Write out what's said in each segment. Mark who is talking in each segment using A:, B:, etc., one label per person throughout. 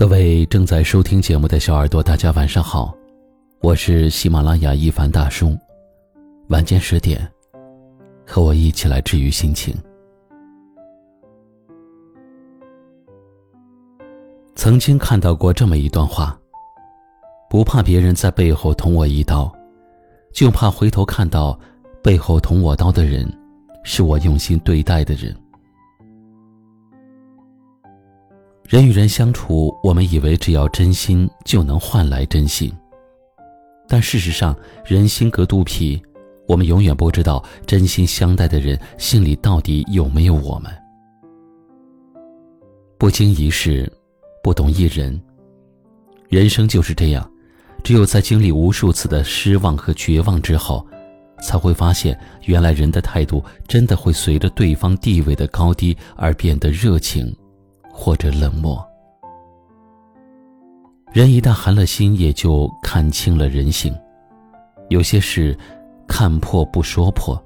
A: 各位正在收听节目的小耳朵，大家晚上好，我是喜马拉雅一凡大叔。晚间十点，和我一起来治愈心情。曾经看到过这么一段话：不怕别人在背后捅我一刀，就怕回头看到背后捅我刀的人，是我用心对待的人。人与人相处，我们以为只要真心就能换来真心，但事实上，人心隔肚皮，我们永远不知道真心相待的人心里到底有没有我们。不经一事，不懂一人。人生就是这样，只有在经历无数次的失望和绝望之后，才会发现，原来人的态度真的会随着对方地位的高低而变得热情。或者冷漠，人一旦寒了心，也就看清了人性。有些事看破不说破，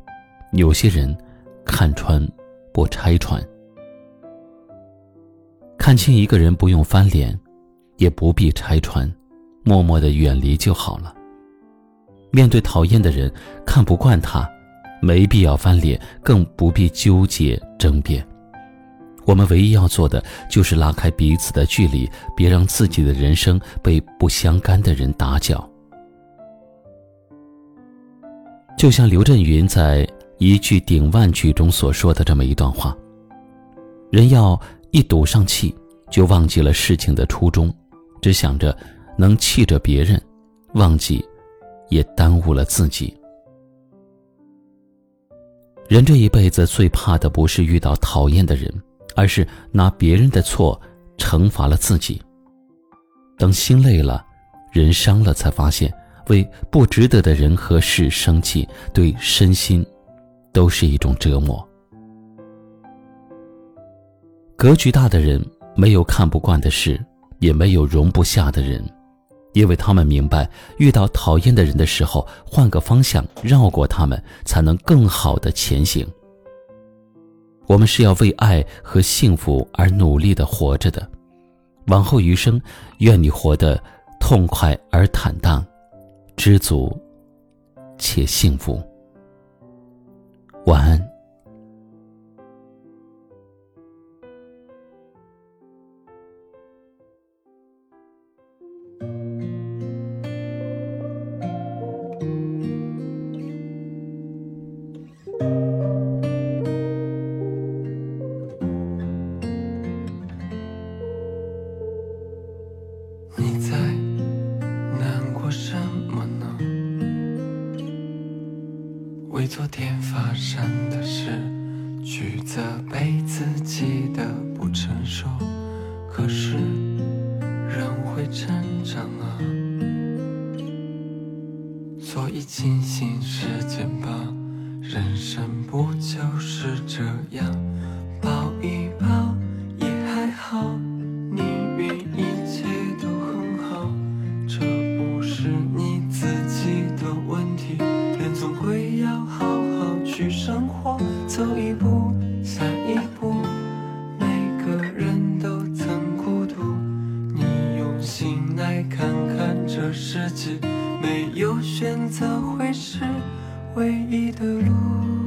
A: 有些人看穿不拆穿。看清一个人不用翻脸，也不必拆穿，默默的远离就好了。面对讨厌的人，看不惯他，没必要翻脸，更不必纠结争辩。我们唯一要做的，就是拉开彼此的距离，别让自己的人生被不相干的人打搅。就像刘震云在一句顶万句中所说的这么一段话：人要一赌上气，就忘记了事情的初衷，只想着能气着别人，忘记，也耽误了自己。人这一辈子最怕的，不是遇到讨厌的人。而是拿别人的错惩罚了自己。等心累了，人伤了，才发现为不值得的人和事生气，对身心都是一种折磨。格局大的人没有看不惯的事，也没有容不下的人，因为他们明白，遇到讨厌的人的时候，换个方向绕过他们，才能更好的前行。我们是要为爱和幸福而努力的活着的，往后余生，愿你活得痛快而坦荡，知足且幸福。晚安。
B: 为昨天发生的事去责备自己的不成熟，可是人会成长啊，所以庆幸时间吧，人生不就是这样，抱一抱没有选择会是唯一的路。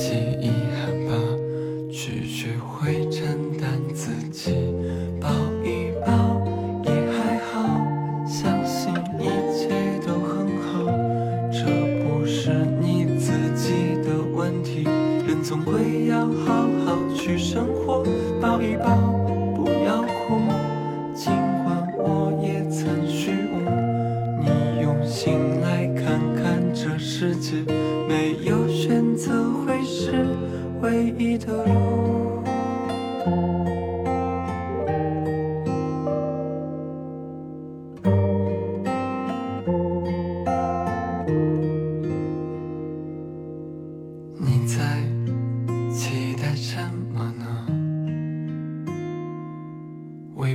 B: 起遗憾吧，去学会承担自己，抱一抱也还好，相信一切都很好，这不是你自己的问题，人总归要好好去生活，抱一抱，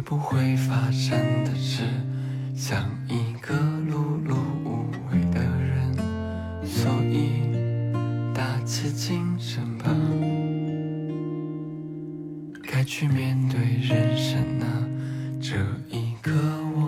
B: 不会发生的事，像一个碌碌无为的人，所以打起精神吧。该去面对人生了，这一刻我。